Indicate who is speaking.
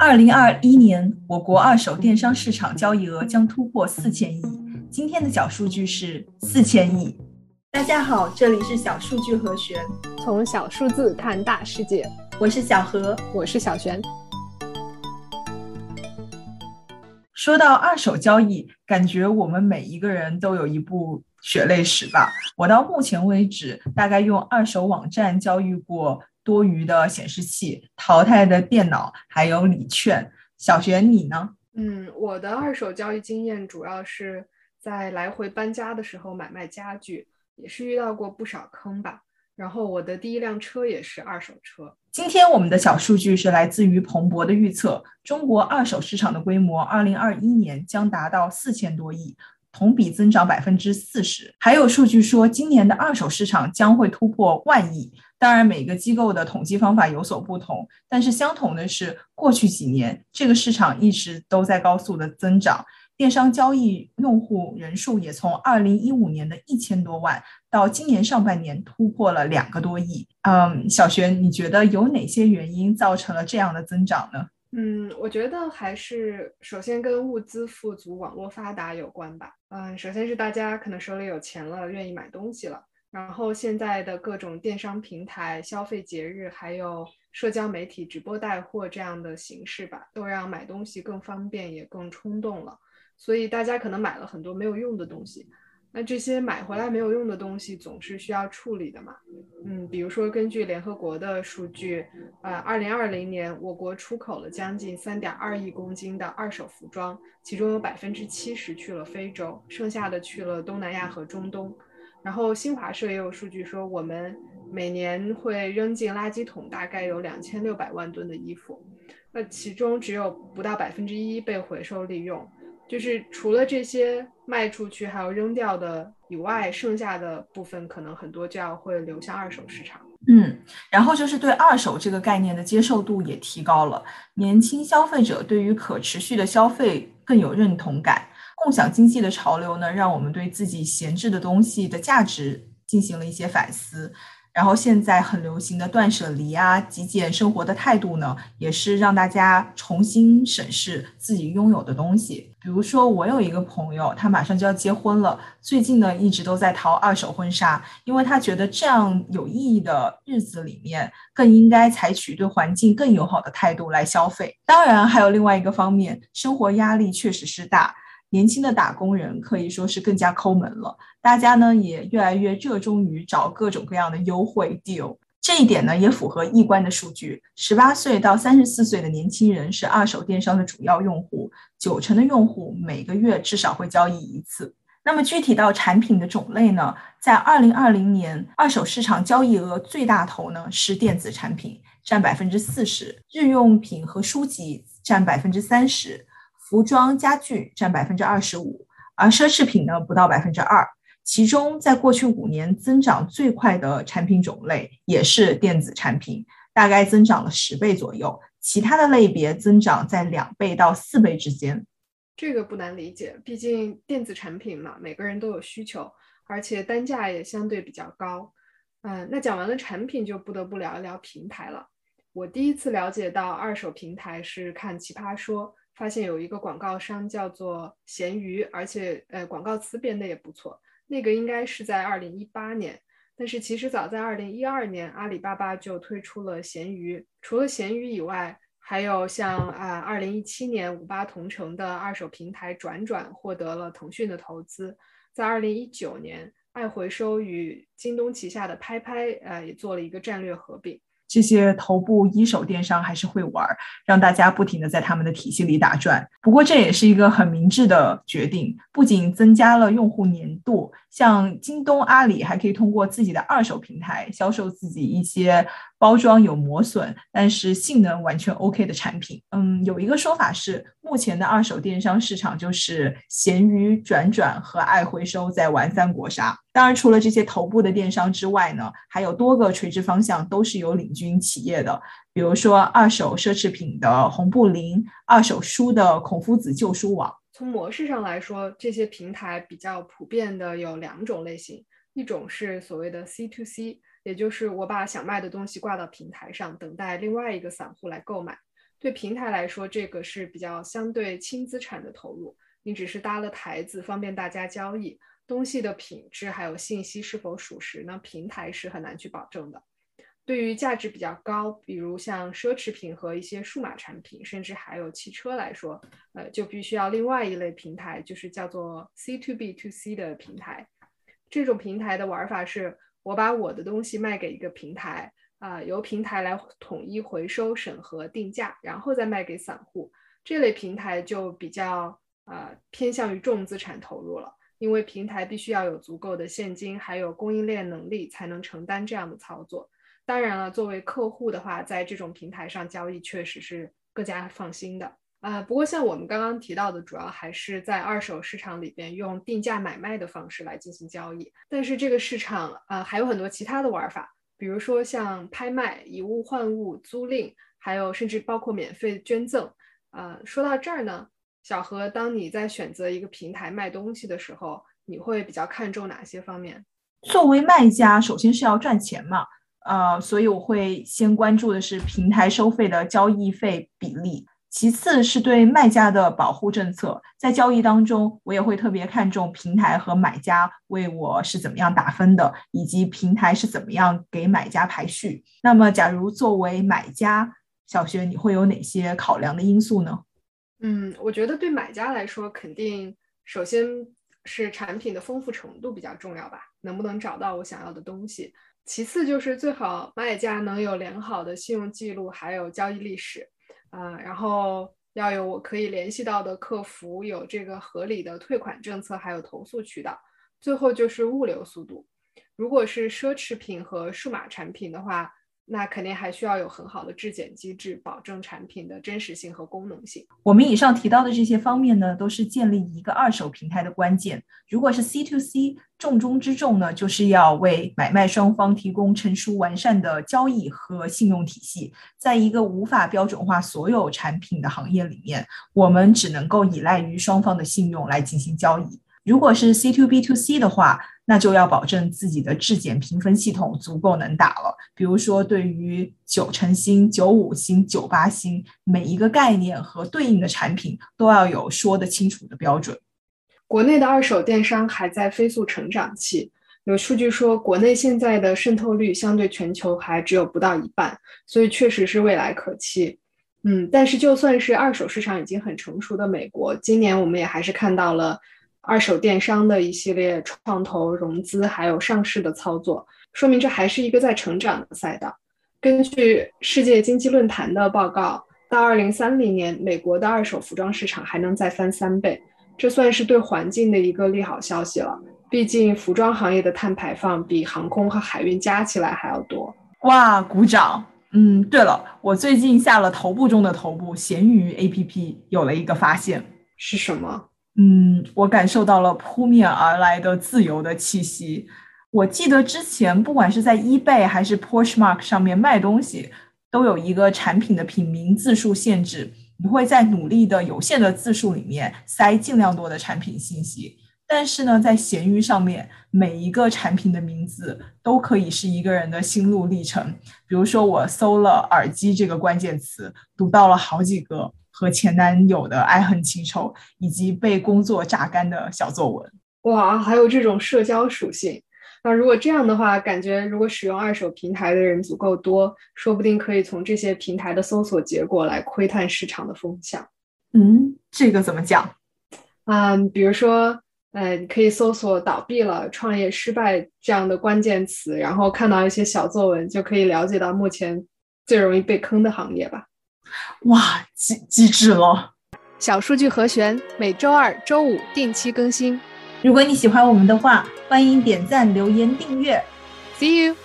Speaker 1: 二零二一年，我国二手电商市场交易额将突破四千亿。今天的小数据是四千亿。大家好，这里是小数据和弦，
Speaker 2: 从小数字看大世界。
Speaker 1: 我是小何，
Speaker 2: 我是小璇。
Speaker 1: 说到二手交易，感觉我们每一个人都有一部血泪史吧。我到目前为止，大概用二手网站交易过。多余的显示器、淘汰的电脑，还有礼券。小璇，你呢？
Speaker 2: 嗯，我的二手交易经验主要是在来回搬家的时候买卖家具，也是遇到过不少坑吧。然后我的第一辆车也是二手车。
Speaker 1: 今天我们的小数据是来自于彭博的预测，中国二手市场的规模，二零二一年将达到四千多亿。同比增长百分之四十，还有数据说今年的二手市场将会突破万亿。当然，每个机构的统计方法有所不同，但是相同的是，过去几年这个市场一直都在高速的增长，电商交易用户人数也从二零一五年的一千多万到今年上半年突破了两个多亿。嗯，小璇，你觉得有哪些原因造成了这样的增长呢？
Speaker 2: 嗯，我觉得还是首先跟物资富足、网络发达有关吧。嗯，首先是大家可能手里有钱了，愿意买东西了。然后现在的各种电商平台、消费节日，还有社交媒体直播带货这样的形式吧，都让买东西更方便，也更冲动了。所以大家可能买了很多没有用的东西。那这些买回来没有用的东西总是需要处理的嘛？嗯，比如说根据联合国的数据，呃，二零二零年我国出口了将近三点二亿公斤的二手服装，其中有百分之七十去了非洲，剩下的去了东南亚和中东。然后新华社也有数据说，我们每年会扔进垃圾桶大概有两千六百万吨的衣服，那其中只有不到百分之一被回收利用。就是除了这些卖出去还有扔掉的以外，剩下的部分可能很多就要会流向二手市场。
Speaker 1: 嗯，然后就是对二手这个概念的接受度也提高了，年轻消费者对于可持续的消费更有认同感，共享经济的潮流呢，让我们对自己闲置的东西的价值进行了一些反思。然后现在很流行的断舍离啊、极简生活的态度呢，也是让大家重新审视自己拥有的东西。比如说，我有一个朋友，他马上就要结婚了，最近呢一直都在淘二手婚纱，因为他觉得这样有意义的日子里面，更应该采取对环境更友好的态度来消费。当然，还有另外一个方面，生活压力确实是大。年轻的打工人可以说是更加抠门了，大家呢也越来越热衷于找各种各样的优惠 deal。这一点呢也符合易观的数据：十八岁到三十四岁的年轻人是二手电商的主要用户，九成的用户每个月至少会交易一次。那么具体到产品的种类呢，在二零二零年，二手市场交易额最大头呢是电子产品，占百分之四十，日用品和书籍占百分之三十。服装家具占百分之二十五，而奢侈品呢不到百分之二。其中，在过去五年增长最快的产品种类也是电子产品，大概增长了十倍左右。其他的类别增长在两倍到四倍之间。
Speaker 2: 这个不难理解，毕竟电子产品嘛，每个人都有需求，而且单价也相对比较高。嗯，那讲完了产品，就不得不聊一聊平台了。我第一次了解到二手平台是看奇葩说。发现有一个广告商叫做闲鱼，而且呃广告词编的也不错。那个应该是在二零一八年，但是其实早在二零一二年，阿里巴巴就推出了闲鱼。除了闲鱼以外，还有像啊二零一七年五八同城的二手平台转转获得了腾讯的投资。在二零一九年，爱回收与京东旗下的拍拍呃也做了一个战略合并。
Speaker 1: 这些头部一手电商还是会玩，让大家不停的在他们的体系里打转。不过这也是一个很明智的决定，不仅增加了用户粘度，像京东、阿里还可以通过自己的二手平台销售自己一些。包装有磨损，但是性能完全 OK 的产品。嗯，有一个说法是，目前的二手电商市场就是闲鱼、转转和爱回收在玩三国杀。当然，除了这些头部的电商之外呢，还有多个垂直方向都是有领军企业的，比如说二手奢侈品的红布林，二手书的孔夫子旧书网。
Speaker 2: 从模式上来说，这些平台比较普遍的有两种类型，一种是所谓的 C to C。也就是我把想卖的东西挂到平台上，等待另外一个散户来购买。对平台来说，这个是比较相对轻资产的投入，你只是搭了台子，方便大家交易。东西的品质还有信息是否属实呢？平台是很难去保证的。对于价值比较高，比如像奢侈品和一些数码产品，甚至还有汽车来说，呃，就必须要另外一类平台，就是叫做 C to B to C 的平台。这种平台的玩法是，我把我的东西卖给一个平台，啊，由平台来统一回收、审核、定价，然后再卖给散户。这类平台就比较呃偏向于重资产投入了。因为平台必须要有足够的现金，还有供应链能力，才能承担这样的操作。当然了，作为客户的话，在这种平台上交易确实是更加放心的啊。不过，像我们刚刚提到的，主要还是在二手市场里边用定价买卖的方式来进行交易。但是这个市场啊，还有很多其他的玩法，比如说像拍卖、以物换物、租赁，还有甚至包括免费捐赠。啊，说到这儿呢。小何，当你在选择一个平台卖东西的时候，你会比较看重哪些方面？
Speaker 1: 作为卖家，首先是要赚钱嘛，呃，所以我会先关注的是平台收费的交易费比例，其次是对卖家的保护政策。在交易当中，我也会特别看重平台和买家为我是怎么样打分的，以及平台是怎么样给买家排序。那么，假如作为买家，小学你会有哪些考量的因素呢？
Speaker 2: 嗯，我觉得对买家来说，肯定首先是产品的丰富程度比较重要吧，能不能找到我想要的东西。其次就是最好卖家能有良好的信用记录，还有交易历史，啊，然后要有我可以联系到的客服，有这个合理的退款政策，还有投诉渠道。最后就是物流速度，如果是奢侈品和数码产品的话。那肯定还需要有很好的质检机制，保证产品的真实性和功能性。
Speaker 1: 我们以上提到的这些方面呢，都是建立一个二手平台的关键。如果是 C to C，重中之重呢，就是要为买卖双方提供成熟完善的交易和信用体系。在一个无法标准化所有产品的行业里面，我们只能够依赖于双方的信用来进行交易。如果是 C to B to C 的话，那就要保证自己的质检评分系统足够能打了。比如说，对于九成新、九五新、九八新，每一个概念和对应的产品都要有说得清楚的标准。
Speaker 2: 国内的二手电商还在飞速成长期，有数据说，国内现在的渗透率相对全球还只有不到一半，所以确实是未来可期。嗯，但是就算是二手市场已经很成熟的美国，今年我们也还是看到了。二手电商的一系列创投融资还有上市的操作，说明这还是一个在成长的赛道。根据世界经济论坛的报告，到二零三零年，美国的二手服装市场还能再翻三倍，这算是对环境的一个利好消息了。毕竟服装行业的碳排放比航空和海运加起来还要多。
Speaker 1: 哇，鼓掌！嗯，对了，我最近下了头部中的头部闲鱼 APP，有了一个发现，
Speaker 2: 是什么？
Speaker 1: 嗯，我感受到了扑面而来的自由的气息。我记得之前不管是在 eBay 还是 Poshmark 上面卖东西，都有一个产品的品名字数限制，你会在努力的有限的字数里面塞尽量多的产品信息。但是呢，在闲鱼上面，每一个产品的名字都可以是一个人的心路历程。比如说，我搜了耳机这个关键词，读到了好几个。和前男友的爱恨情仇，以及被工作榨干的小作文，
Speaker 2: 哇，还有这种社交属性。那如果这样的话，感觉如果使用二手平台的人足够多，说不定可以从这些平台的搜索结果来窥探市场的风向。
Speaker 1: 嗯，这个怎么讲？
Speaker 2: 嗯，比如说，呃，你可以搜索“倒闭了”“创业失败”这样的关键词，然后看到一些小作文，就可以了解到目前最容易被坑的行业吧。
Speaker 1: 哇，机机智了！
Speaker 2: 小数据和弦每周二、周五定期更新。
Speaker 1: 如果你喜欢我们的话，欢迎点赞、留言、订阅。
Speaker 2: See you。